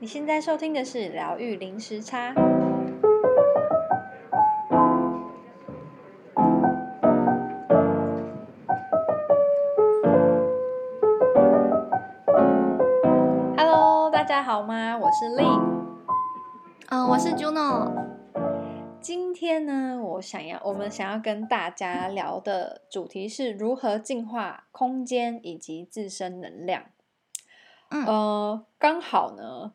你现在收听的是疗愈零时差。Hello，大家好吗？我是 Lynn，嗯，uh, 我是 Juno。今天呢，我想要我们想要跟大家聊的主题是如何净化空间以及自身能量。嗯，呃，刚好呢。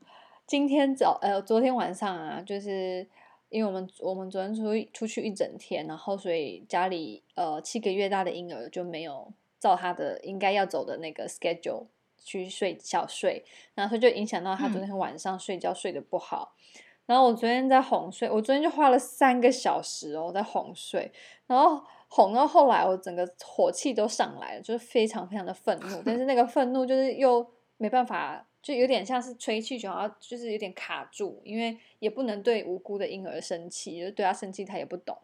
今天早呃，昨天晚上啊，就是因为我们我们昨天出去出去一整天，然后所以家里呃七个月大的婴儿就没有照他的应该要走的那个 schedule 去睡小睡，然后就影响到他昨天晚上睡觉睡得不好。嗯、然后我昨天在哄睡，我昨天就花了三个小时哦在哄睡，然后哄到后来我整个火气都上来了，就是非常非常的愤怒，但是那个愤怒就是又没办法。就有点像是吹气球，然后就是有点卡住，因为也不能对无辜的婴儿生气，就对他生气他也不懂。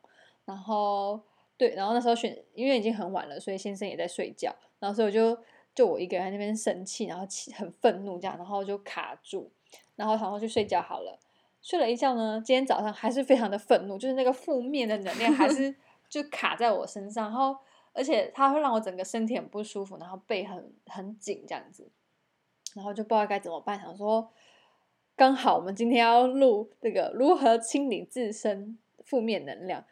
然后对，然后那时候选，因为已经很晚了，所以先生也在睡觉，然后所以我就就我一个人在那边生气，然后气很愤怒这样，然后就卡住，然后然后去睡觉好了。睡了一觉呢，今天早上还是非常的愤怒，就是那个负面的能量还是 就卡在我身上，然后而且它会让我整个身体很不舒服，然后背很很紧这样子。然后就不知道该怎么办，想说刚好我们今天要录这个如何清理自身负面能量，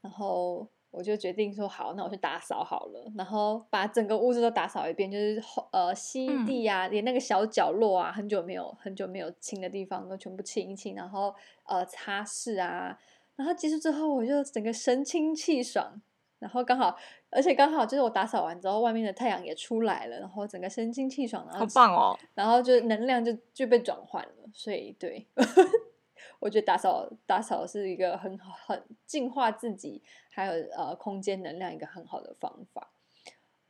然后我就决定说好，那我去打扫好了，然后把整个屋子都打扫一遍，就是呃吸地啊，连那个小角落啊，很久没有很久没有清的地方都全部清一清，然后呃擦拭啊，然后结束之后我就整个神清气爽。然后刚好，而且刚好就是我打扫完之后，外面的太阳也出来了，然后整个神清气爽，然后好棒哦，然后就能量就就被转换了，所以对，我觉得打扫打扫是一个很好很净化自己，还有呃空间能量一个很好的方法。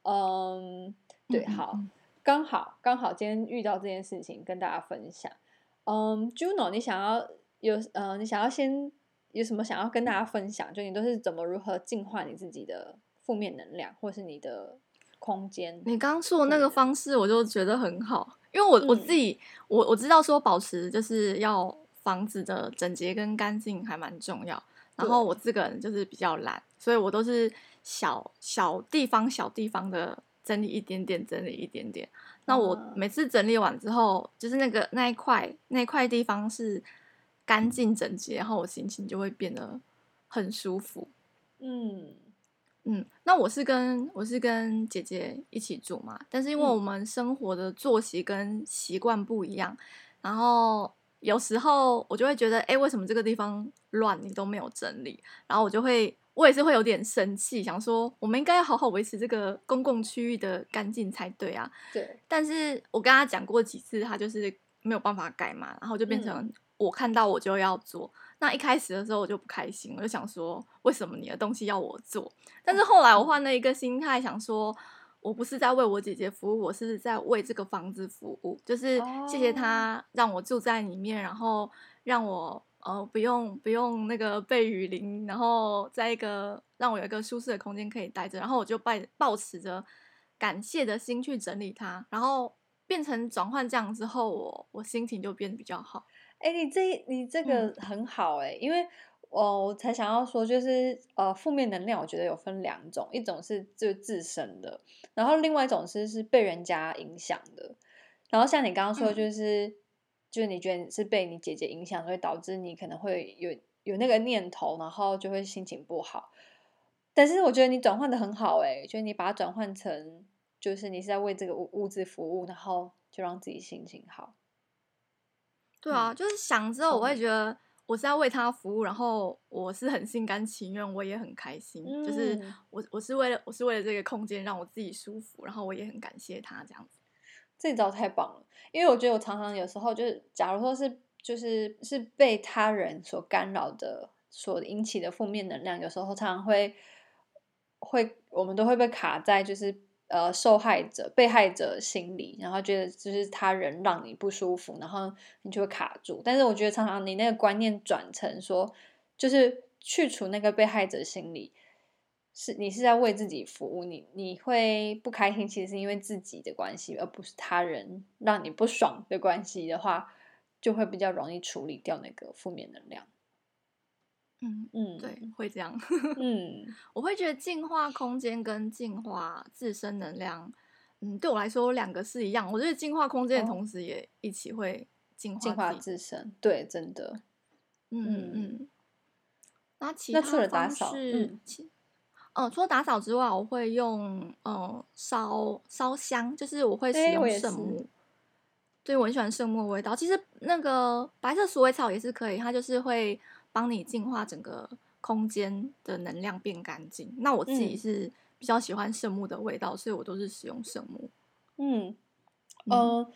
嗯，对，好，刚好刚好今天遇到这件事情跟大家分享。嗯，Juno，你想要有呃，你想要先。有什么想要跟大家分享？就你都是怎么如何净化你自己的负面能量，或是你的空间？你刚刚说的那个方式，我就觉得很好，因为我我自己，嗯、我我知道说保持就是要房子的整洁跟干净还蛮重要。然后我这个人就是比较懒，所以我都是小小地方小地方的整理一点点，整理一点点。那我每次整理完之后，就是那个那一块那一块地方是。干净整洁，然后我心情就会变得很舒服。嗯嗯，那我是跟我是跟姐姐一起住嘛，但是因为我们生活的作息跟习惯不一样，嗯、然后有时候我就会觉得，哎，为什么这个地方乱，你都没有整理？然后我就会，我也是会有点生气，想说我们应该要好好维持这个公共区域的干净才对啊。对，但是我跟他讲过几次，他就是没有办法改嘛，然后就变成。嗯我看到我就要做，那一开始的时候我就不开心，我就想说，为什么你的东西要我做？但是后来我换了一个心态，想说，我不是在为我姐姐服务，我是在为这个房子服务，就是谢谢她让我住在里面，然后让我呃不用不用那个被雨淋，然后在一个让我有一个舒适的空间可以待着，然后我就抱抱持着感谢的心去整理它，然后变成转换这样之后，我我心情就变得比较好。哎，你这你这个很好哎，嗯、因为我我才想要说，就是呃，负面能量我觉得有分两种，一种是就自身的，然后另外一种是是被人家影响的。然后像你刚刚说，就是、嗯、就是你觉得是被你姐姐影响，所以导致你可能会有有那个念头，然后就会心情不好。但是我觉得你转换的很好哎，就是你把它转换成就是你是在为这个物物质服务，然后就让自己心情好。对啊，就是想之后我会觉得我是要为他服务，然后我是很心甘情愿，我也很开心。嗯、就是我我是为了我是为了这个空间让我自己舒服，然后我也很感谢他这样子。这招太棒了，因为我觉得我常常有时候就是，假如说是就是是被他人所干扰的，所引起的负面能量，有时候常常会会我们都会被卡在就是。呃，受害者、被害者心理，然后觉得就是他人让你不舒服，然后你就会卡住。但是我觉得常常你那个观念转成说，就是去除那个被害者心理，是你是在为自己服务。你你会不开心，其实是因为自己的关系，而不是他人让你不爽的关系的话，就会比较容易处理掉那个负面能量。嗯嗯，对，会这样。嗯，我会觉得净化空间跟净化自身能量，嗯，对我来说两个是一样。我觉得净化空间的同时，也一起会净化净化自身。对，真的。嗯嗯嗯。那其他除了打扫，嗯，哦，除了打扫之外，我会用嗯烧烧香，就是我会使用圣木。对，我很喜欢圣木的味道。其实那个白色鼠尾草也是可以，它就是会。帮你净化整个空间的能量变干净。那我自己是比较喜欢圣木的味道，嗯、所以我都是使用圣木。嗯，呃，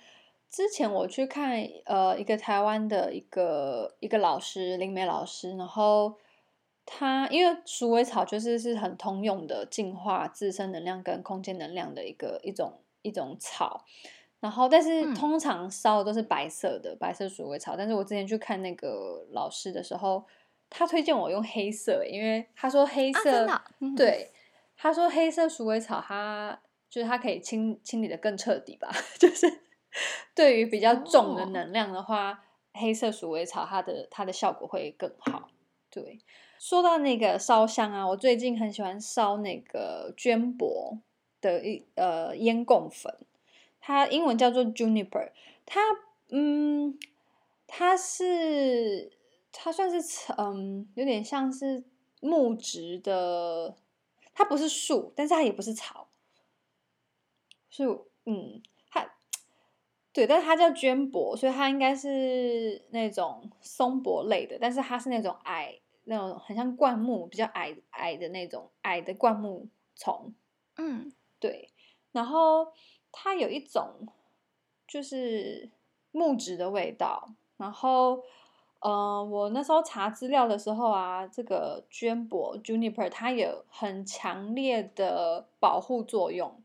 之前我去看呃一个台湾的一个一个老师灵媒老师，然后他因为鼠尾草就是是很通用的净化自身能量跟空间能量的一个一种一种草。然后，但是通常烧的都是白色的、嗯、白色鼠尾草。但是我之前去看那个老师的时候，他推荐我用黑色，因为他说黑色，啊嗯、对，他说黑色鼠尾草它，它就是它可以清清理的更彻底吧。就是对于比较重的能量的话，哦、黑色鼠尾草它的它的效果会更好。对，说到那个烧香啊，我最近很喜欢烧那个绢帛的一呃烟供粉。它英文叫做 Juniper，它嗯，它是它算是嗯，有点像是木质的，它不是树，但是它也不是草，是嗯，它对，但是它叫绢柏，所以它应该是那种松柏类的，但是它是那种矮，那种很像灌木，比较矮矮的那种矮的灌木丛，嗯，对，然后。它有一种就是木质的味道，然后，呃，我那时候查资料的时候啊，这个绢帛 Juniper 它有很强烈的保护作用。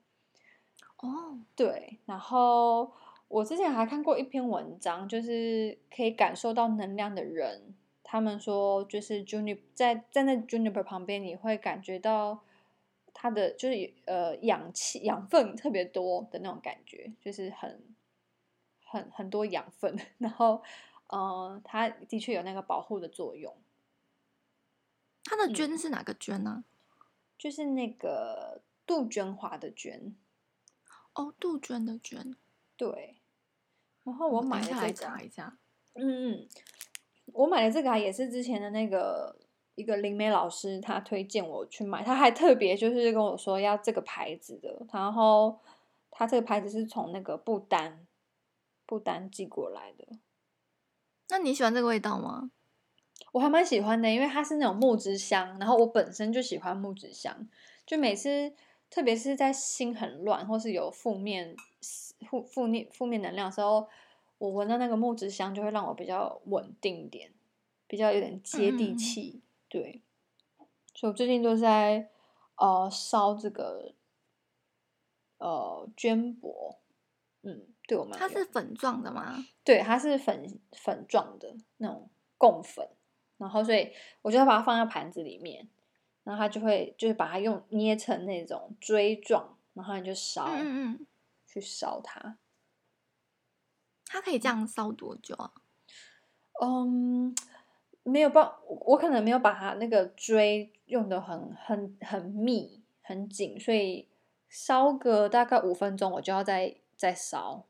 哦，对，然后我之前还看过一篇文章，就是可以感受到能量的人，他们说就是 Juniper 在站在 Juniper 旁边，你会感觉到。它的就是呃氧气养分特别多的那种感觉，就是很很很多养分，然后呃它的确有那个保护的作用。它的绢是哪个绢呢？就是那个杜鹃花的绢。哦，杜鹃的绢。对。然后我买了这个，来查一下。嗯嗯，我买的这个啊，也是之前的那个。一个灵媒老师，他推荐我去买，他还特别就是跟我说要这个牌子的，然后他这个牌子是从那个不丹，不丹寄过来的。那你喜欢这个味道吗？我还蛮喜欢的，因为它是那种木质香，然后我本身就喜欢木质香，就每次特别是在心很乱或是有负面负负面负面能量的时候，我闻到那个木质香就会让我比较稳定一点，比较有点接地气。嗯对，所以我最近都在呃烧这个呃绢帛，嗯，对我们它是粉状的吗？对，它是粉粉状的那种贡粉，然后所以我就要把它放在盘子里面，然后它就会就是把它用捏成那种锥状，然后你就烧，嗯嗯，去烧它。它可以这样烧多久啊？嗯。没有办，我可能没有把它那个锥用的很很很密很紧，所以烧个大概五分钟，我就要再再烧。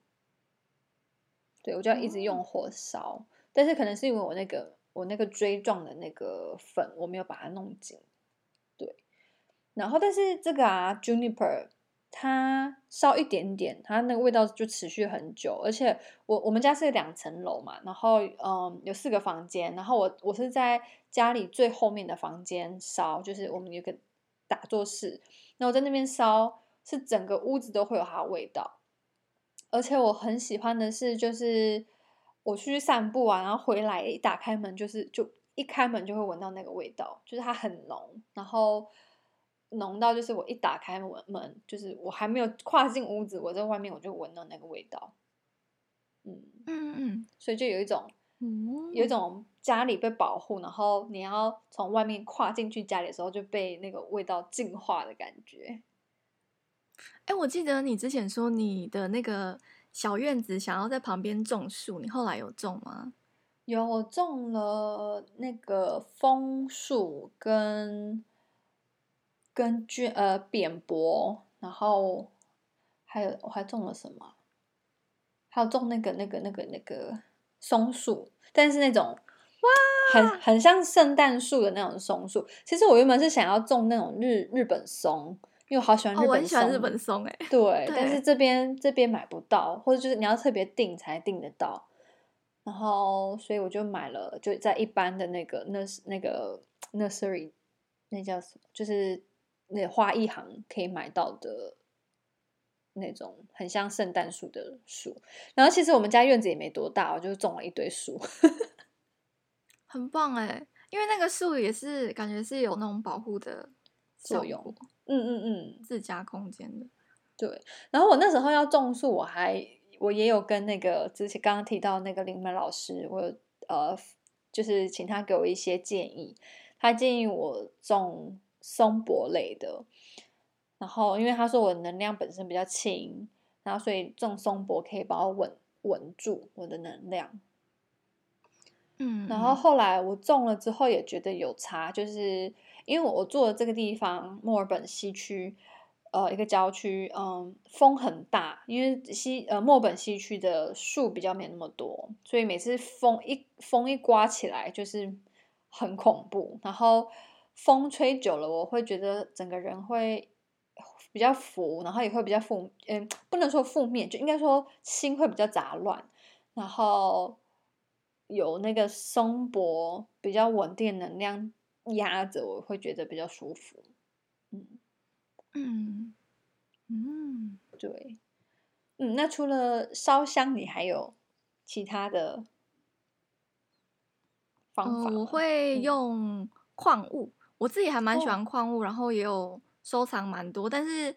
对，我就要一直用火烧，嗯、但是可能是因为我那个我那个锥状的那个粉，我没有把它弄紧。对，然后但是这个啊，Juniper。它烧一点点，它那个味道就持续很久。而且我我们家是两层楼嘛，然后嗯有四个房间，然后我我是在家里最后面的房间烧，就是我们有个打坐室，那我在那边烧，是整个屋子都会有它的味道。而且我很喜欢的是，就是我出去散步啊，然后回来一打开门，就是就一开门就会闻到那个味道，就是它很浓，然后。浓到就是我一打开门门，就是我还没有跨进屋子，我在外面我就闻到那个味道。嗯嗯嗯，所以就有一种，嗯，有一种家里被保护，然后你要从外面跨进去家里的时候就被那个味道净化的感觉。哎，我记得你之前说你的那个小院子，想要在旁边种树，你后来有种吗？有，我种了那个枫树跟跟绢呃扁柏，然后还有我还种了什么？还有种那个那个那个那个松树，但是那种哇，很很像圣诞树的那种松树。其实我原本是想要种那种日日本松。因为我好喜欢日本松，哦、我很喜欢日本松哎，对，对，但是这边这边买不到，或者就是你要特别订才订得到。然后，所以我就买了，就在一般的那个那那个 nursery，那叫什么？就是那花一行可以买到的那种很像圣诞树的树。然后，其实我们家院子也没多大，我就种了一堆树，很棒哎，因为那个树也是感觉是有那种保护的作用。嗯嗯嗯，自家空间的，对。然后我那时候要种树，我还我也有跟那个之前刚刚提到那个林门老师，我呃，就是请他给我一些建议。他建议我种松柏类的，然后因为他说我的能量本身比较轻，然后所以种松柏可以帮我稳稳住我的能量。嗯，然后后来我种了之后也觉得有差，就是。因为我住的这个地方，墨尔本西区，呃，一个郊区，嗯，风很大。因为西呃墨尔本西区的树比较没那么多，所以每次风一风一刮起来，就是很恐怖。然后风吹久了，我会觉得整个人会比较浮，然后也会比较负，嗯，不能说负面，就应该说心会比较杂乱。然后有那个松柏比较稳定能量。压着我会觉得比较舒服，嗯嗯嗯，对，嗯，那除了烧香，你还有其他的方法？呃，我会用矿物，嗯，我自己还蛮喜欢矿物，哦，然后也有收藏蛮多，但是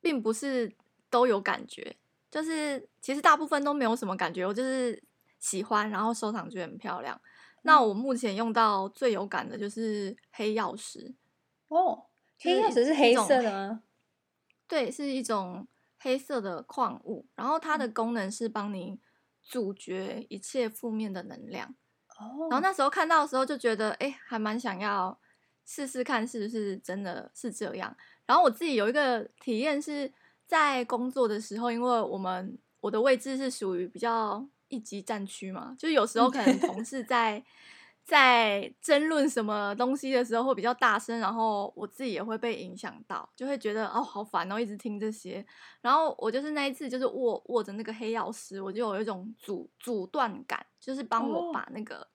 并不是都有感觉，就是其实大部分都没有什么感觉，我就是喜欢，然后收藏觉得很漂亮。那我目前用到最有感的就是黑曜石哦，黑曜石是黑色的吗？对，是一种黑色的矿物，然后它的功能是帮你阻绝一切负面的能量。哦，然后那时候看到的时候就觉得，哎，还蛮想要试试看是不是真的是这样。然后我自己有一个体验是在工作的时候，因为我们我的位置是属于比较。一级战区嘛，就有时候可能同事在在争论什么东西的时候会比较大声，然后我自己也会被影响到，就会觉得哦好烦哦，一直听这些。然后我就是那一次就是握握着那个黑曜石，我就有一种阻阻断感，就是帮我把那个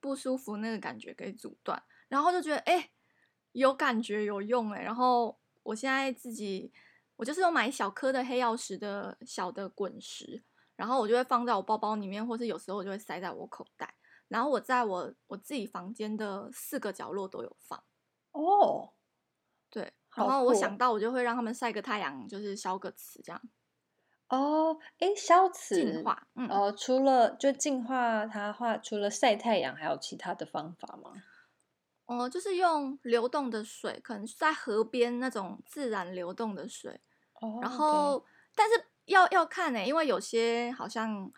不舒服那个感觉给阻断，然后就觉得哎有感觉有用哎。然后我现在自己我就是有买小颗的黑曜石的小的滚石。然后我就会放在我包包里面，或是有时候我就会塞在我口袋。然后我在我我自己房间的四个角落都有放。哦，对。然后我想到我就会让他们晒个太阳，就是消个磁这样。哦，哎，消磁净化。嗯。呃，除了就净化它的话，除了晒太阳，还有其他的方法吗？哦、呃，就是用流动的水，可能在河边那种自然流动的水。哦。然后.但是。要要看呢、欸，因为有些好像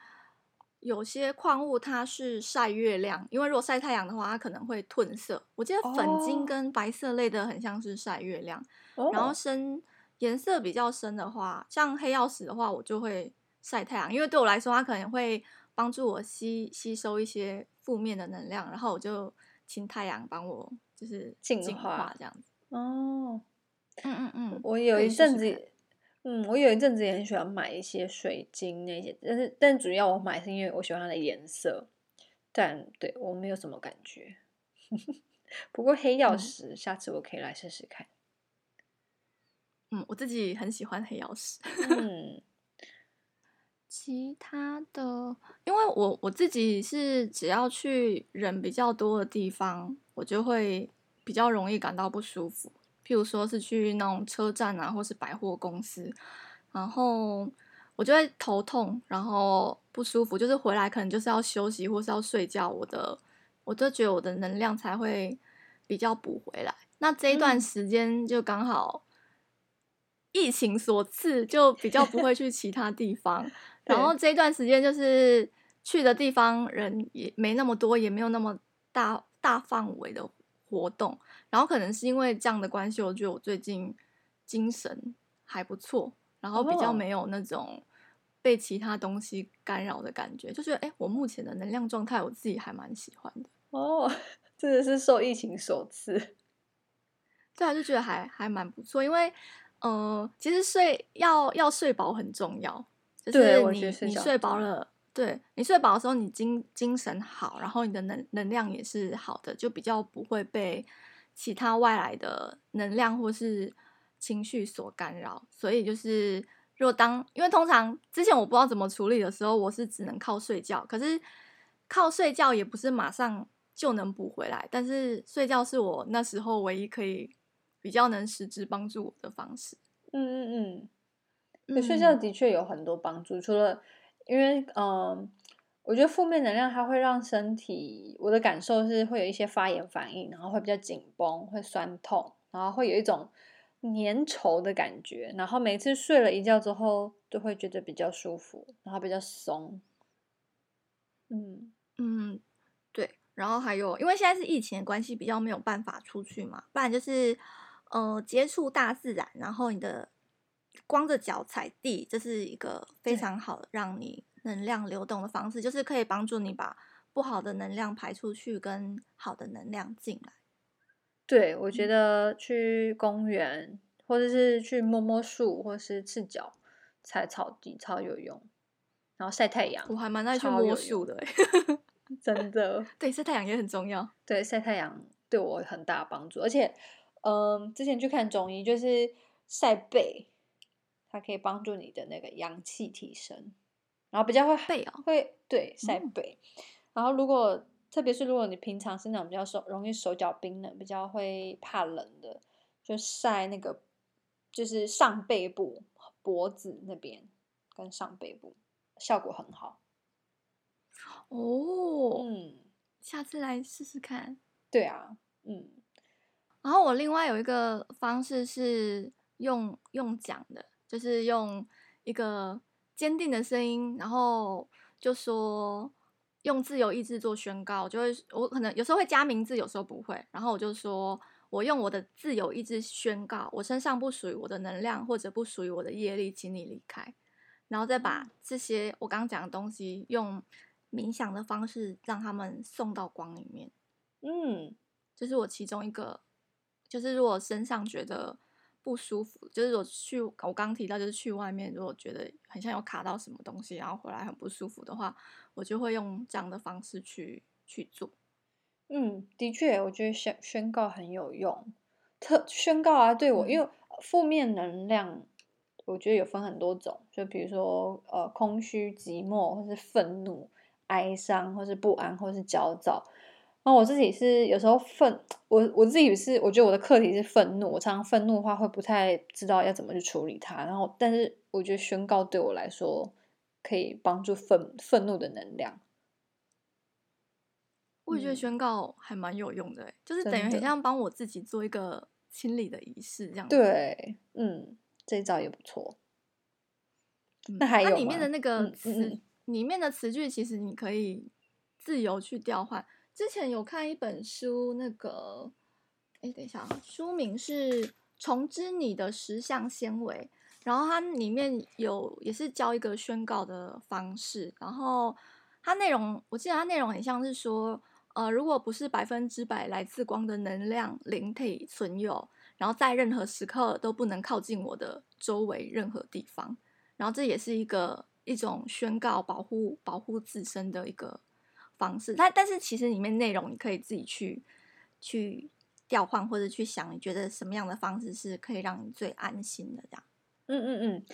有些矿物它是晒月亮，因为如果晒太阳的话，它可能会褪色。我记得粉晶跟白色类的很像是晒月亮，oh. 然后深颜色比较深的话，像黑曜石的话，我就会晒太阳，因为对我来说，它可能会帮助我吸吸收一些负面的能量，然后我就请太阳帮我就是净化这样子。哦，oh. 嗯嗯嗯，我有一阵子。嗯，我有一阵子也很喜欢买一些水晶那些，但是但主要我买是因为我喜欢它的颜色，但对我没有什么感觉。不过黑曜石，嗯，下次我可以来试试看。嗯，我自己很喜欢黑曜石。嗯，其他的，因为我我自己是只要去人比较多的地方，我就会比较容易感到不舒服。譬如说是去那种车站啊，或是百货公司，然后我就会头痛，然后不舒服，就是回来可能就是要休息或是要睡觉，我的我就觉得我的能量才会比较补回来。那这一段时间就刚好疫情所赐，就比较不会去其他地方。然后这一段时间就是去的地方人也没那么多，也没有那么大大范围的活动。然后可能是因为这样的关系，我觉得我最近精神还不错，然后比较没有那种被其他东西干扰的感觉，就觉得哎，我目前的能量状态我自己还蛮喜欢的。哦，真的是受疫情所赐。对啊，就觉得还还蛮不错，因为，呃，其实睡要要睡饱很重要，就是你你睡饱了，对你睡饱的时候，你精精神好，然后你的能能量也是好的，就比较不会被其他外来的能量或是情绪所干扰。所以就是，如果当因为通常之前我不知道怎么处理的时候，我是只能靠睡觉，可是靠睡觉也不是马上就能补回来，但是睡觉是我那时候唯一可以。比较能实质帮助我的方式，嗯嗯嗯，睡觉的确有很多帮助。嗯、除了因为，嗯、我觉得负面能量它会让身体，我的感受是会有一些发炎反应，然后会比较紧绷，会酸痛，然后会有一种粘稠的感觉。然后每次睡了一觉之后，就会觉得比较舒服，然后比较松。嗯嗯，对。然后还有，因为现在是疫情的关系，比较没有办法出去嘛，不然就是。呃，接触大自然，然后你的光着脚踩地，这是一个非常好让你能量流动的方式，就是可以帮助你把不好的能量排出去，跟好的能量进来。对，我觉得去公园，或者是去摸摸树，或者是赤脚踩草地，超有用。然后晒太阳，我还蛮爱去摸树的，真的。对，晒太阳也很重要。对，晒太阳对我很大帮助，而且。嗯，之前去看中医，就是晒背，它可以帮助你的那个阳气提升，然后比较会背哦，会对晒背。嗯、然后如果特别是如果你平常是那种比较手容易手脚冰冷、比较会怕冷的，就晒那个就是上背部、脖子那边跟上背部，效果很好。哦，嗯，下次来试试看。对啊，嗯。然后我另外有一个方式是用用讲的，就是用一个坚定的声音，然后就说用自由意志做宣告，就会我可能有时候会加名字，有时候不会，然后我就说我用我的自由意志宣告，我身上不属于我的能量或者不属于我的业力，请你离开，然后再把这些我刚刚讲的东西用冥想的方式让他们送到光里面，嗯，这是我其中一个。就是如果身上觉得不舒服，就是我去我刚刚提到，就是去外面，如果觉得很像有卡到什么东西，然后回来很不舒服的话，我就会用这样的方式去去做。嗯，的确，我觉得宣宣告很有用。特宣告啊，对我，嗯、因为负面能量，我觉得有分很多种，就比如说呃，空虚、寂寞，或是愤怒、哀伤，或是不安，或是焦躁。那我自己是有时候愤，我我自己是我觉得我的课题是愤怒，我常常愤怒的话会不太知道要怎么去处理它。然后，但是我觉得宣告对我来说可以帮助愤愤怒的能量。我也觉得宣告还蛮有用的，嗯、就是等于很像帮我自己做一个清理的仪式这样。对，嗯，这一招也不错。嗯、那还有它里面的那个词，嗯嗯、里面的词句其实你可以自由去调换。之前有看一本书，那个，哎，等一下，书名是《重织你的十项纤维》，然后它里面有也是教一个宣告的方式，然后它内容，我记得它内容很像是说，呃，如果不是百分之百来自光的能量灵体存有，然后在任何时刻都不能靠近我的周围任何地方，然后这也是一个一种宣告保护保护自身的一个。方式，但但是其实里面内容你可以自己去去调换，或者去想，你觉得什么样的方式是可以让你最安心的这样？嗯嗯嗯，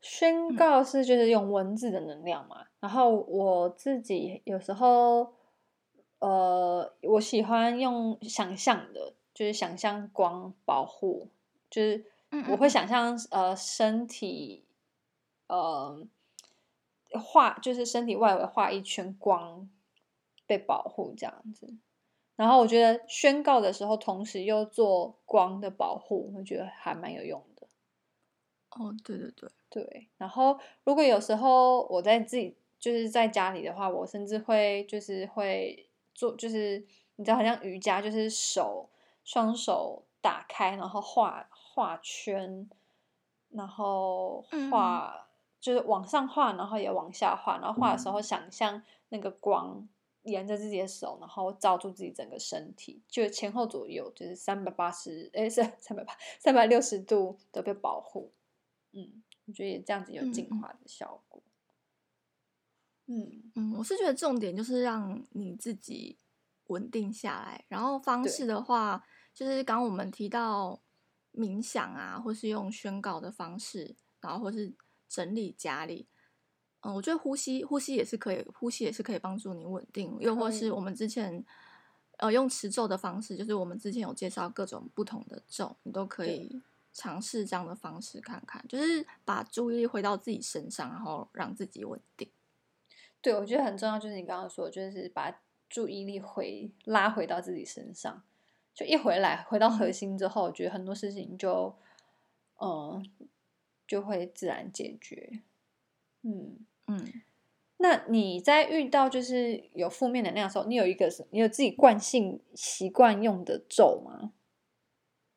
宣告是就是用文字的能量嘛。嗯、然后我自己有时候，呃，我喜欢用想象的，就是想象光保护，就是我会想象呃身体，呃画就是身体外围画一圈光。被保护这样子，然后我觉得宣告的时候，同时又做光的保护，我觉得还蛮有用的。哦，对对对对。然后如果有时候我在自己就是在家里的话，我甚至会就是会做，就是你知道，好像瑜伽，就是手双手打开，然后画画圈，然后画、嗯、就是往上画，然后也往下画，然后画的时候想象那个光。沿着自己的手，然后罩住自己整个身体，就前后左右，就是三百八十，哎，是三百八，三百六十度都被保护。嗯，我觉得也这样子有净化的效果。嗯嗯，我是觉得重点就是让你自己稳定下来，然后方式的话，就是刚刚我们提到冥想啊，或是用宣告的方式，然后或是整理家里。嗯，我觉得呼吸呼吸也是可以，呼吸也是可以帮助你稳定。又或是我们之前呃用持咒的方式，就是我们之前有介绍各种不同的咒，你都可以尝试这样的方式看看，就是把注意力回到自己身上，然后让自己稳定。对，我觉得很重要，就是你刚刚说，就是把注意力回拉回到自己身上，就一回来回到核心之后，我觉得很多事情就嗯就会自然解决。嗯。嗯，那你在遇到就是有负面能量的时候，你有一个是，你有自己惯性习惯用的咒吗？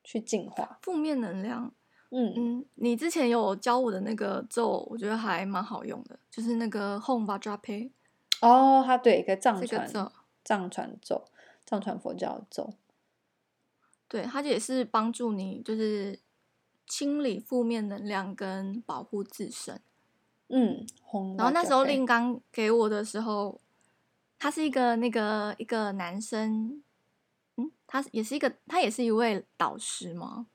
去净化负面能量。嗯嗯，你之前有教我的那个咒，我觉得还蛮好用的，就是那个 Home Vajrape。哦，它对一个藏传咒，藏传咒，藏传佛教咒。对，它也是帮助你，就是清理负面能量跟保护自身。嗯，然后那时候令刚给我的时候，他是一个那个一个男生，嗯，他也是一个，他也是一位导师吗？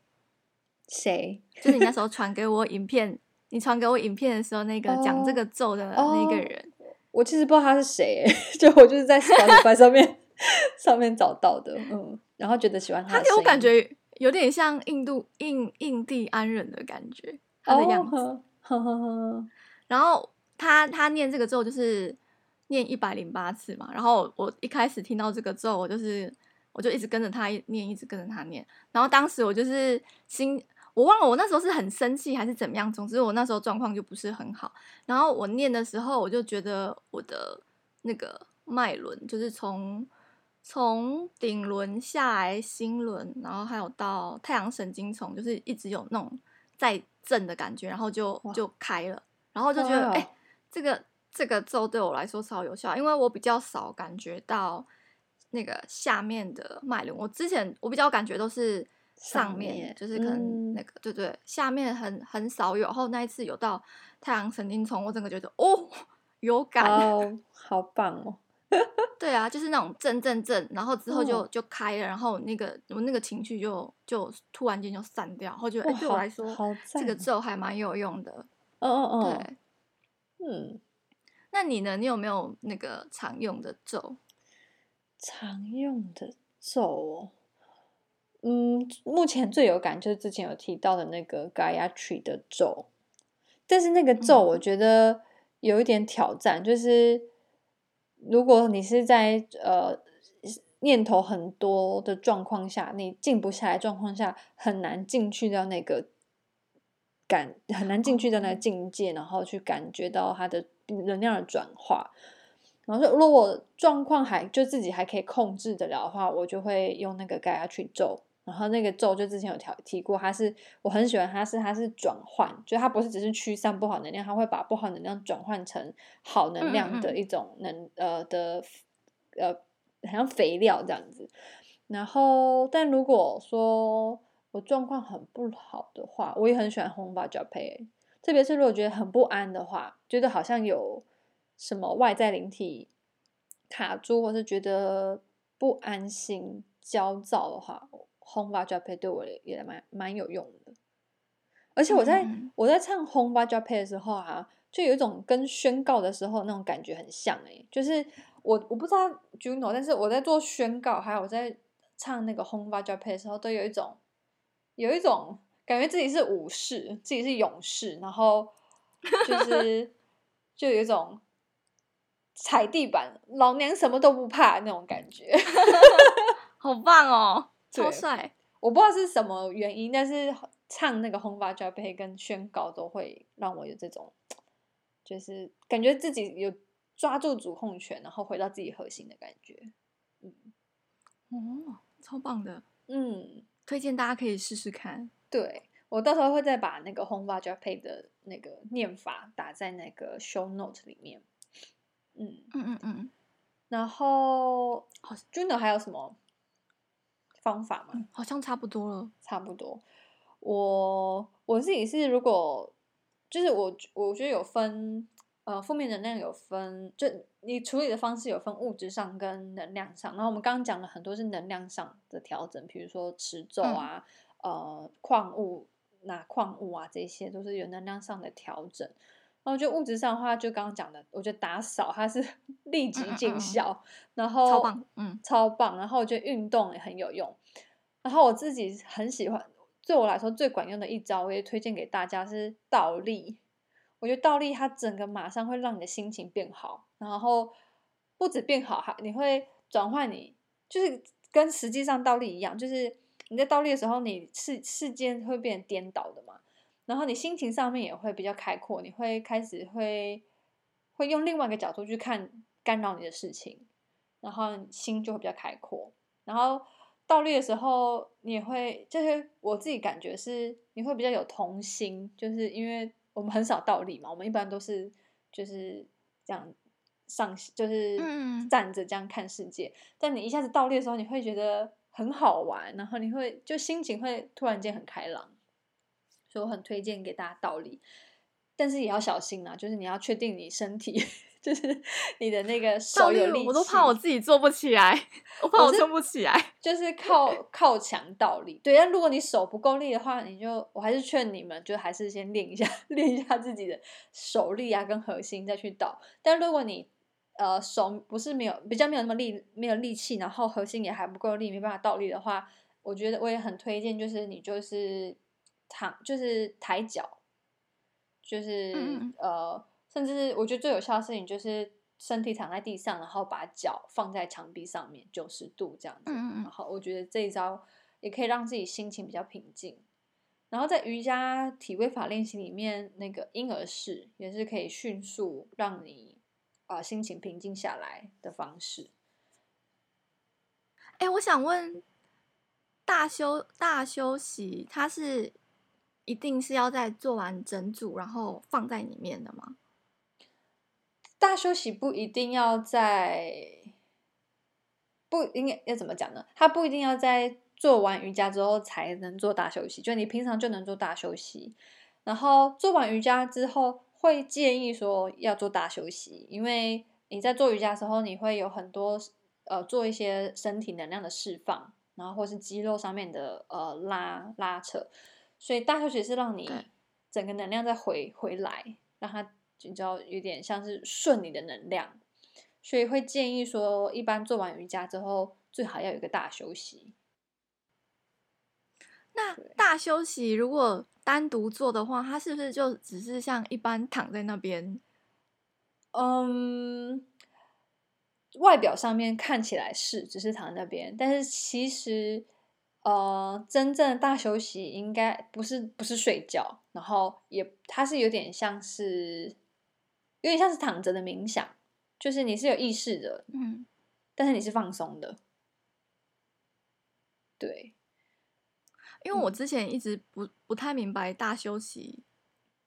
谁？就是你那时候 传给我影片，你传给我影片的时候，那个讲这个咒的那个人，我其实不知道他是谁，就我就是在 Spotify 上面 上面找到的，嗯，然后觉得喜欢他，他给我感觉有点像印度印印第安人的感觉，他的样子。哦呵呵呵然后他他念这个咒就是念一百零八次嘛，然后我一开始听到这个咒，我就是我就一直跟着他念，一直跟着他念。然后当时我就是心，我忘了我那时候是很生气还是怎么样，总之我那时候状况就不是很好。然后我念的时候，我就觉得我的那个脉轮，就是从从顶轮下来心轮，然后还有到太阳神经丛，就是一直有那种在震的感觉，然后就就开了。然后就觉得，哎、欸，这个这个咒对我来说超有效，因为我比较少感觉到那个下面的脉轮。我之前我比较感觉都是上面，上面就是可能那个，嗯、对对，下面很很少有。然后那一次有到太阳神经丛，我整个觉得哦，有感，哦，好棒哦。对啊，就是那种震震震，然后之后就就开了，然后那个我那个情绪就就突然间就散掉，然后就哎，对我来说，这个咒还蛮有用的。哦哦哦，对，嗯，那你呢？你有没有那个常用的咒？常用的咒哦，嗯，目前最有感就是之前有提到的那个 Gayatri 的咒，但是那个咒我觉得有一点挑战，嗯、就是如果你是在呃念头很多的状况下，你静不下来状况下，很难进去到那个。感很难进去的那个境界，然后去感觉到它的能量的转化。然后说，如果状况还就自己还可以控制得了的话，我就会用那个盖亚去咒。然后那个咒就之前有调提过，它是我很喜欢，它是它是转换，就它不是只是驱散不好能量，它会把不好能量转换成好能量的一种能呃的呃，好像肥料这样子。然后，但如果说我状况很不好的话，我也很喜欢 Hom Vajrape，特别是如果觉得很不安的话，觉得好像有什么外在灵体卡住，或是觉得不安心、焦躁的话，Hom Vajrape 对我也蛮蛮有用的。而且我在、嗯、我在唱 Hom Vajrape 的时候啊，就有一种跟宣告的时候那种感觉很像哎、欸，就是我我不知道 Juno，但是我在做宣告，还有我在唱那个 Hom Vajrape 的时候，都有一种。有一种感觉自己是武士，自己是勇士，然后就是就有一种踩地板，老娘什么都不怕那种感觉，好棒哦，超帅！我不知道是什么原因，但是唱那个 Hong Vajra 跟宣告都会让我有这种，就是感觉自己有抓住主控权，然后回到自己核心的感觉。嗯，哦，超棒的，嗯，推荐大家可以试试看。对，我到时候会再把那个 Home Vajra 的那个念法打在那个 show note 里面。嗯嗯嗯嗯，然后好，Juno 还有什么？方法吗、嗯，好像差不多了。差不多，我我自己是如果就是我我觉得有分呃负面能量有分，就你处理的方式有分物质上跟能量上。然后我们刚刚讲了很多是能量上的调整，比如说持咒啊，嗯、呃矿物拿矿物啊，这些都是有能量上的调整。然后就物质上的话，就刚刚讲的，我觉得打扫它是 立即见效，嗯嗯嗯，然后超棒，嗯，超棒。然后我觉得运动也很有用。然后我自己很喜欢，对我来说最管用的一招，我也推荐给大家是倒立。我觉得倒立它整个马上会让你的心情变好，然后不止变好，还你会转换你，就是跟实际上倒立一样，就是你在倒立的时候，你世世间会变颠倒的嘛。然后你心情上面也会比较开阔，你会开始会会用另外一个角度去看干扰你的事情，然后心就会比较开阔。然后倒立的时候，你也会就是我自己感觉是你会比较有童心，就是因为我们很少倒立嘛，我们一般都是就是这样上就是站着这样看世界。嗯、但你一下子倒立的时候，你会觉得很好玩，然后你会就心情会突然间很开朗。所以我很推荐给大家倒立，但是也要小心啊，就是你要确定你身体，就是你的那个手有力气。我都怕我自己做不起来，我怕我撑不起来。就是靠 靠墙倒立，对。但如果你手不够力的话，你就我还是劝你们，就还是先练一下，练一下自己的手力啊，跟核心再去倒。但如果你呃手不是没有比较没有那么力，没有力气，然后核心也还不够力，没办法倒立的话，我觉得我也很推荐，就是你就是。躺就是抬脚，就是呃，甚至我觉得最有效的事情就是身体躺在地上，然后把脚放在墙壁上面九十度这样子。嗯嗯然后我觉得这一招也可以让自己心情比较平静。然后在瑜伽体位法练习里面，那个婴儿式也是可以迅速让你啊、呃、心情平静下来的方式。哎，我想问，大休大休息它是？一定是要在做完整组，然后放在里面的吗？大休息不一定要在，不应该要怎么讲呢？它不一定要在做完瑜伽之后才能做大休息，就你平常就能做大休息。然后做完瑜伽之后，会建议说要做大休息，因为你在做瑜伽的时候，你会有很多呃做一些身体能量的释放，然后或是肌肉上面的呃拉拉扯。所以大休息是让你整个能量再回回来，让它你知道有点像是顺你的能量，所以会建议说，一般做完瑜伽之后，最好要有一个大休息。那大休息如果单独做的话，它是不是就只是像一般躺在那边？嗯，外表上面看起来是只是躺在那边，但是其实。呃，真正的大休息应该不是不是睡觉，然后也它是有点像是有点像是躺着的冥想，就是你是有意识的，嗯，但是你是放松的，对。因为我之前一直不不太明白大休息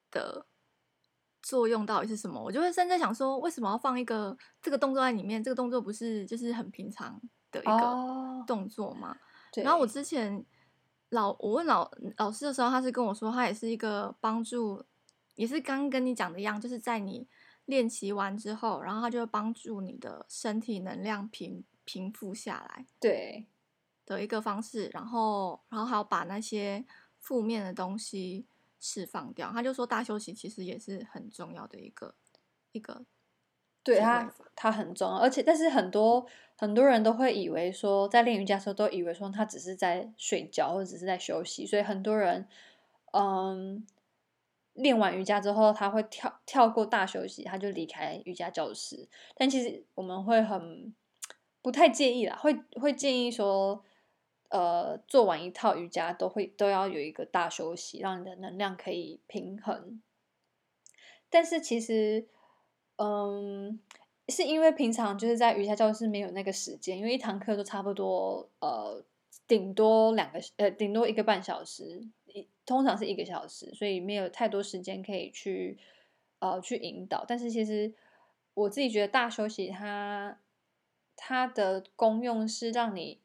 的作用到底是什么，我就会甚至想说，为什么要放一个这个动作在里面？这个动作不是就是很平常的一个动作吗？哦然后我之前老我问老老师的时候，他是跟我说，他也是一个帮助，也是刚跟你讲的一样，就是在你练习完之后，然后他就会帮助你的身体能量平平复下来，对的一个方式。然后，然后还要把那些负面的东西释放掉。他就说，大休息其实也是很重要的一个一个。对他，他很重要，而且但是很多很多人都会以为说，在练瑜伽的时候都以为说他只是在睡觉或者只是在休息，所以很多人嗯练完瑜伽之后，他会跳跳过大休息，他就离开瑜伽教室。但其实我们会很不太建议啦，会会建议说，呃做完一套瑜伽都会都要有一个大休息，让你的能量可以平衡。但是其实，嗯，是因为平常就是在瑜伽教室没有那个时间，因为一堂课都差不多呃顶多两个呃顶多一个半小时，通常是一个小时，所以没有太多时间可以去呃去引导。但是其实我自己觉得大休息它。它的功用是让你，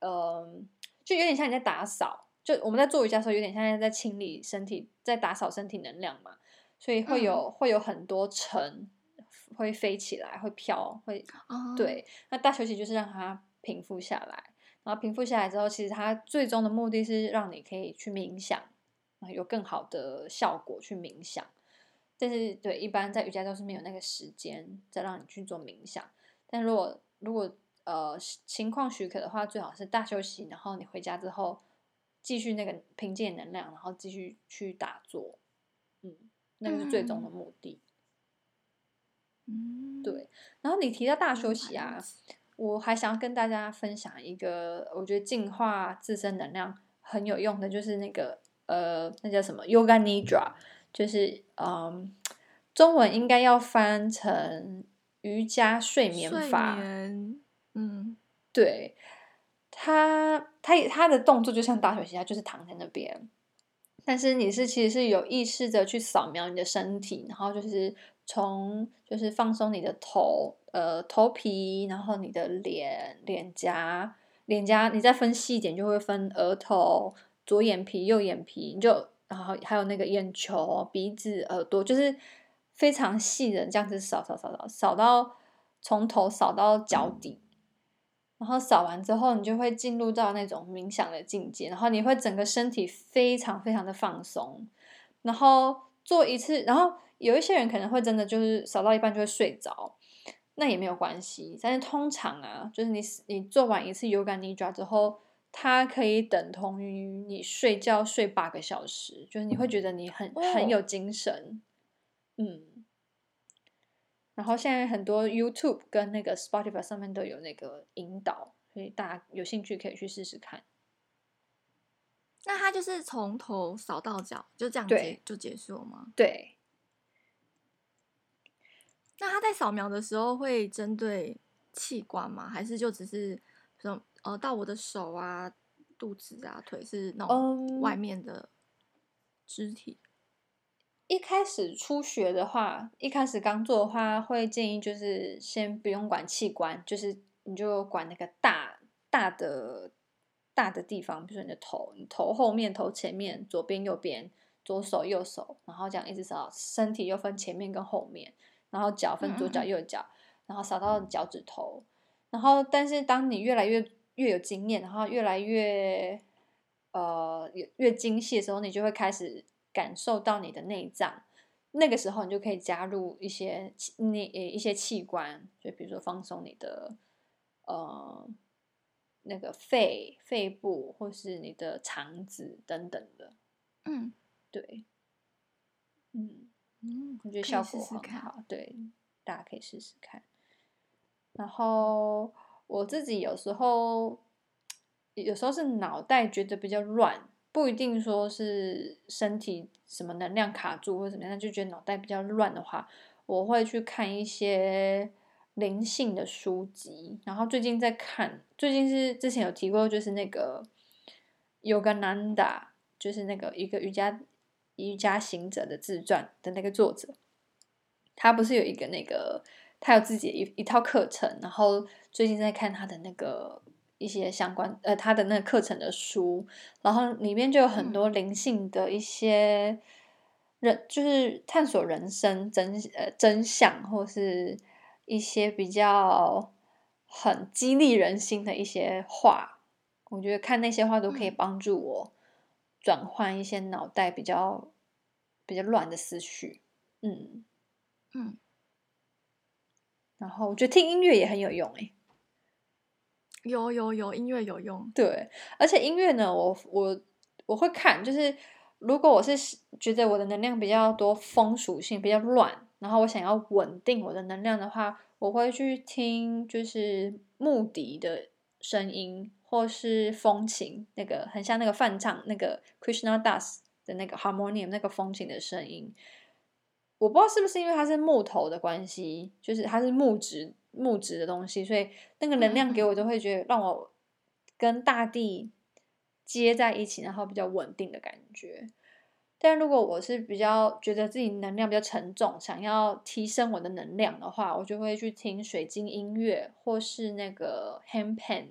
呃，就有点像你在打扫，就我们在做瑜伽的时候，有点像在清理身体，在打扫身体能量嘛，所以会有、嗯、会有很多尘会飞起来，会飘，会，哦、对。那大休息就是让它平复下来，然后平复下来之后，其实它最终的目的是让你可以去冥想，有更好的效果去冥想。但是对，一般在瑜伽都是没有那个时间再让你去做冥想。但如果如果呃情况许可的话，最好是大休息，然后你回家之后继续那个凭借能量，然后继续去打坐，嗯，那个是最终的目的。嗯，对。然后你提到大休息啊，我还想要跟大家分享一个，我觉得净化自身能量很有用的，就是那个呃，那叫什么 Yoga Nidra，就是嗯，中文应该要翻成。瑜伽睡眠法，眠嗯，对，他他他的动作就像大休息，他就是躺在那边，但是你是其实是有意识的去扫描你的身体，然后就是从就是放松你的头，呃，头皮，然后你的脸、脸颊、脸颊，你再分细一点就会分额头、左眼皮、右眼皮，你就然后还有那个眼球、鼻子、耳朵，就是。非常细的这样子扫扫扫扫扫到从头扫到脚底，然后扫完之后，你就会进入到那种冥想的境界，然后你会整个身体非常非常的放松，然后做一次，然后有一些人可能会真的就是扫到一半就会睡着，那也没有关系，但是通常啊，就是你你做完一次 Yoga Nidra 之后，它可以等同于你睡觉睡八个小时，就是你会觉得你很很有精神。嗯，然后现在很多 YouTube 跟那个 Spotify 上面都有那个引导，所以大家有兴趣可以去试试看。那它就是从头扫到脚，就这样结就结束了吗？对。那他在扫描的时候会针对器官吗？还是就只是说呃到我的手啊、肚子啊、腿是那种外面的肢体？嗯一开始初学的话，一开始刚做的话，会建议就是先不用管器官，就是你就管那个大大的大的地方，比如说你的头，你头后面、头前面、左边、右边、左手、右手，然后这样一直扫，身体又分前面跟后面，然后脚分左脚、右脚，然后扫到脚趾头，然后但是当你越来越越有经验，然后越来越呃越越精细的时候，你就会开始。感受到你的内脏，那个时候你就可以加入一些那一些器官，就比如说放松你的呃那个肺肺部，或是你的肠子等等的。嗯，对，嗯嗯，我觉得效果很好，对，大家可以试试看。然后我自己有时候有时候是脑袋觉得比较乱。不一定说是身体什么能量卡住或者怎么样，就觉得脑袋比较乱的话，我会去看一些灵性的书籍。然后最近在看，最近是之前有提过，就是那个 Yogananda，就是那个一个瑜伽瑜伽行者的自传的那个作者，他不是有一个那个他有自己的一一套课程，然后最近在看他的那个。一些相关呃，他的那个课程的书，然后里面就有很多灵性的一些人，嗯、就是探索人生真呃真相，或是一些比较很激励人心的一些话。我觉得看那些话都可以帮助我转换一些脑袋比较比较乱的思绪。嗯嗯，然后我觉得听音乐也很有用诶。有有有，音乐有用。对，而且音乐呢，我我我会看，就是如果我是觉得我的能量比较多风属性比较乱，然后我想要稳定我的能量的话，我会去听就是木笛的声音，或是风琴，那个很像那个泛唱那个 Krishna Das 的那个 harmonium 那个风琴的声音。我不知道是不是因为它是木头的关系，就是它是木质木质的东西，所以那个能量给我都会觉得让我跟大地接在一起，然后比较稳定的感觉。但如果我是比较觉得自己能量比较沉重，想要提升我的能量的话，我就会去听水晶音乐，或是那个 handpan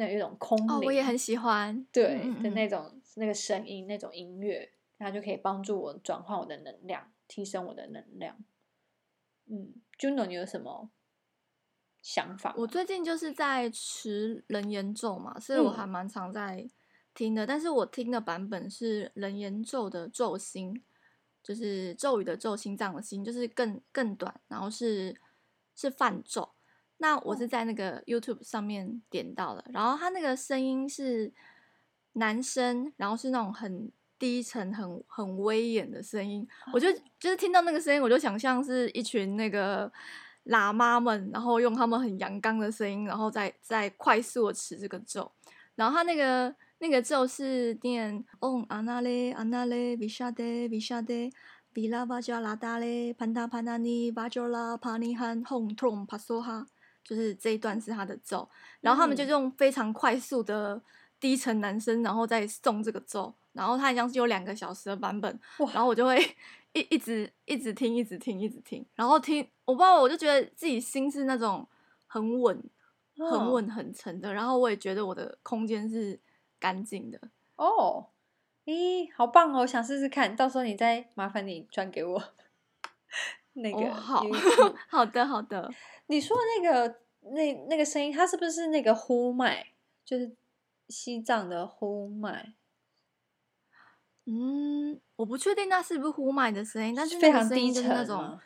那有一种空灵，哦，我也很喜欢，对嗯嗯的那种那个声音那种音乐，它就可以帮助我转换我的能量，提升我的能量。嗯，Juno，你有什么想法？我最近就是在持人言咒嘛，所以我还蛮常在。听的，但是我听的版本是人言咒的咒心，就是咒语的咒，心脏的心，就是更更短，然后是是泛咒。那我是在那个 YouTube 上面点到的，然后他那个声音是男生，然后是那种很低沉、很很威严的声音。我就就是听到那个声音，我就想象是一群那个喇嘛们，然后用他们很阳刚的声音，然后再再快速的持这个咒，然后他那个。那个咒是念嗡阿那勒阿那勒维沙德维沙德维拉巴加拉达嘞潘达潘达尼巴乔拉帕尼汉轰通帕索哈，就是这一段是他的咒，然后他们就用非常快速的低沉男声，然后再送这个咒，然后他好像是有两个小时的版本，然后我就会一一直一直听一直听一直听，然后听我不知道我就觉得自己心是那种很稳很稳很沉的，然后我也觉得我的空间是。干净的哦，咦，好棒哦！我想试试看，到时候你再麻烦你转给我 那个。哦、好好的 好的。你说的那个那那个声音，它是不是那个呼麦？就是西藏的呼麦？嗯，我不确定那是不是呼麦的声音，但是那个声音就是那种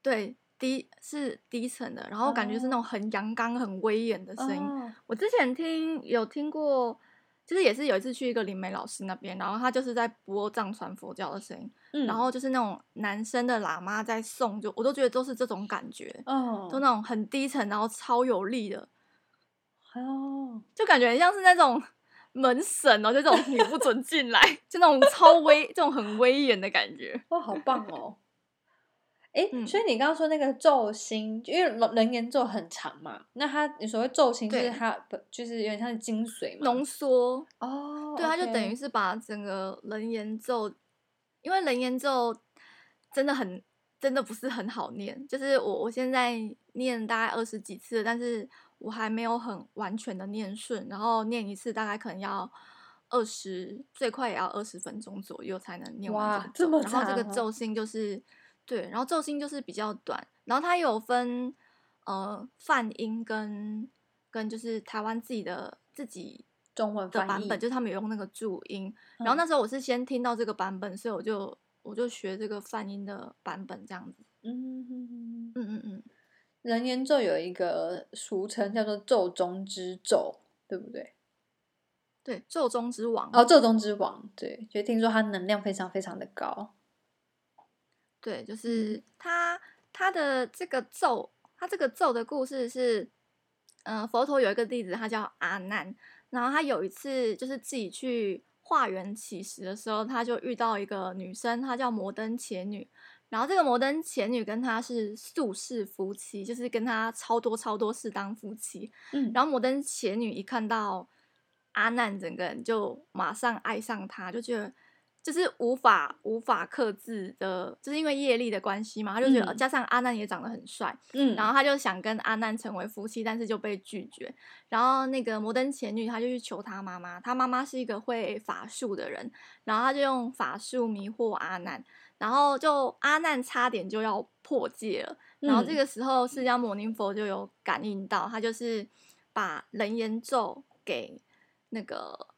对低是低沉的，然后感觉是那种很阳刚、很威严的声音。哦、我之前听有听过。其实也是有一次去一个灵媒老师那边，然后他就是在播藏传佛教的声音，嗯，然后就是那种男生的喇嘛在诵，就我都觉得都是这种感觉，哦，都那种很低沉，然后超有力的，哦，就感觉很像是那种门神哦，就这种你不准进来，就那种超威，这种很威严的感觉，哇，好棒哦。哎，所以你刚刚说那个咒心，因为人言咒很长嘛，那它你所谓咒心就是它不就是有点像是精髓嘛，浓缩。哦，对，它就等于是把整个人言咒，因为人言咒真的很真的不是很好念，就是我我现在念大概二十几次，但是我还没有很完全的念顺，然后念一次大概可能要二十，最快也要二十分钟左右才能念完然后这个咒心就是。对，然后咒心就是比较短，然后它有分呃泛音跟跟就是台湾自己的自己中文的版本，就是他们有用那个注音。嗯、然后那时候我是先听到这个版本，所以我就我就学这个泛音的版本这样子。嗯嗯嗯嗯嗯。人言咒有一个俗称叫做咒中之咒，对不对？对，咒中之王。哦，咒中之王，对，就听说它能量非常非常的高。对，就是他他的这个咒，他这个咒的故事是，嗯、呃，佛陀有一个弟子，他叫阿难，然后他有一次就是自己去化缘乞食的时候，他就遇到一个女生，她叫摩登伽女，然后这个摩登伽女跟他是宿世夫妻，就是跟他超多超多世当夫妻，嗯，然后摩登伽女一看到阿难，整个人就马上爱上他，就觉得。就是无法无法克制的，就是因为业力的关系嘛，他就觉得加上阿难也长得很帅，嗯，然后他就想跟阿难成为夫妻，但是就被拒绝。然后那个摩登前女，他就去求他妈妈，他妈妈是一个会法术的人，然后他就用法术迷惑阿难，然后就阿难差点就要破戒了。然后这个时候释迦牟尼佛就有感应到，他就是把人言咒给那个。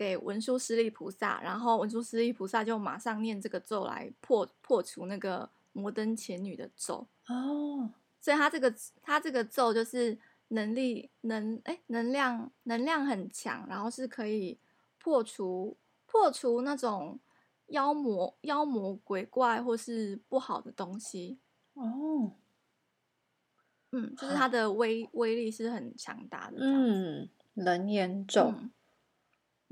给文殊师利菩萨，然后文殊师利菩萨就马上念这个咒来破破除那个摩登前女的咒哦，所以他这个他这个咒就是能力能哎能量能量很强，然后是可以破除破除那种妖魔妖魔鬼怪或是不好的东西哦，嗯，就是它的威威力是很强大的，嗯。人言咒。嗯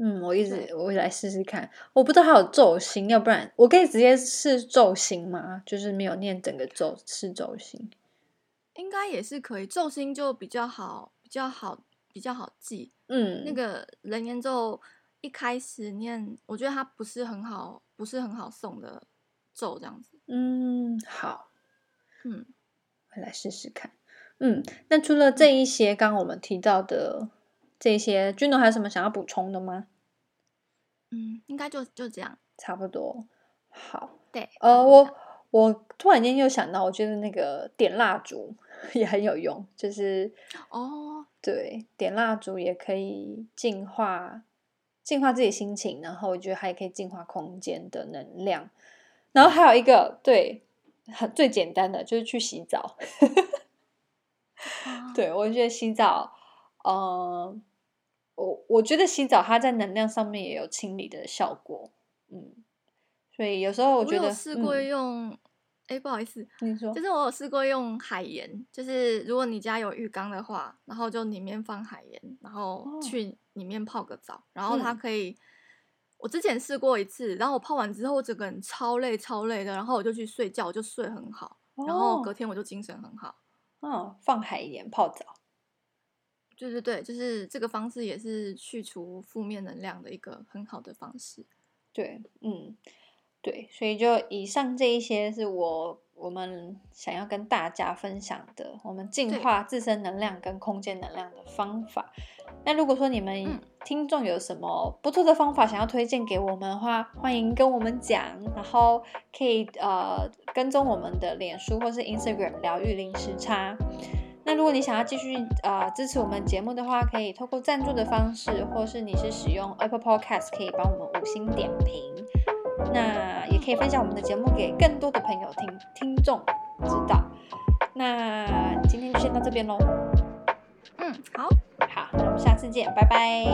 嗯，我一直我来试试看，我不知道还有咒心，要不然我可以直接试咒心吗？就是没有念整个咒，试咒心，应该也是可以。咒心就比较好，比较好，比较好记。嗯，那个人言咒一开始念，我觉得它不是很好，不是很好送的咒这样子。嗯，好，嗯，我来试试看。嗯，那除了这一些，刚刚我们提到的。这些君龙还有什么想要补充的吗？嗯，应该就就这样，差不多。好，对，呃，我我突然间又想到，我觉得那个点蜡烛 也很有用，就是哦，对，点蜡烛也可以净化净化自己心情，然后我觉得还可以净化空间的能量。然后还有一个，对，很最简单的就是去洗澡。哦、对，我觉得洗澡，嗯、呃。我我觉得洗澡它在能量上面也有清理的效果，嗯，所以有时候我觉得我有试过用，哎、嗯，不好意思，你说，就是我有试过用海盐，就是如果你家有浴缸的话，然后就里面放海盐，然后去里面泡个澡，哦、然后它可以，嗯、我之前试过一次，然后我泡完之后我整个人超累超累的，然后我就去睡觉，我就睡很好，哦、然后隔天我就精神很好，嗯，放海盐泡澡。对对对，就是这个方式也是去除负面能量的一个很好的方式。对，嗯，对，所以就以上这一些是我我们想要跟大家分享的，我们净化自身能量跟空间能量的方法。那如果说你们听众有什么不错的方法想要推荐给我们的话，欢迎跟我们讲，然后可以呃跟踪我们的脸书或是 Instagram 疗愈零时差。那如果你想要继续呃支持我们节目的话，可以透过赞助的方式，或是你是使用 Apple Podcast，可以帮我们五星点评。那也可以分享我们的节目给更多的朋友听听众知道。那今天就先到这边喽。嗯，好，好，那我们下次见，拜拜。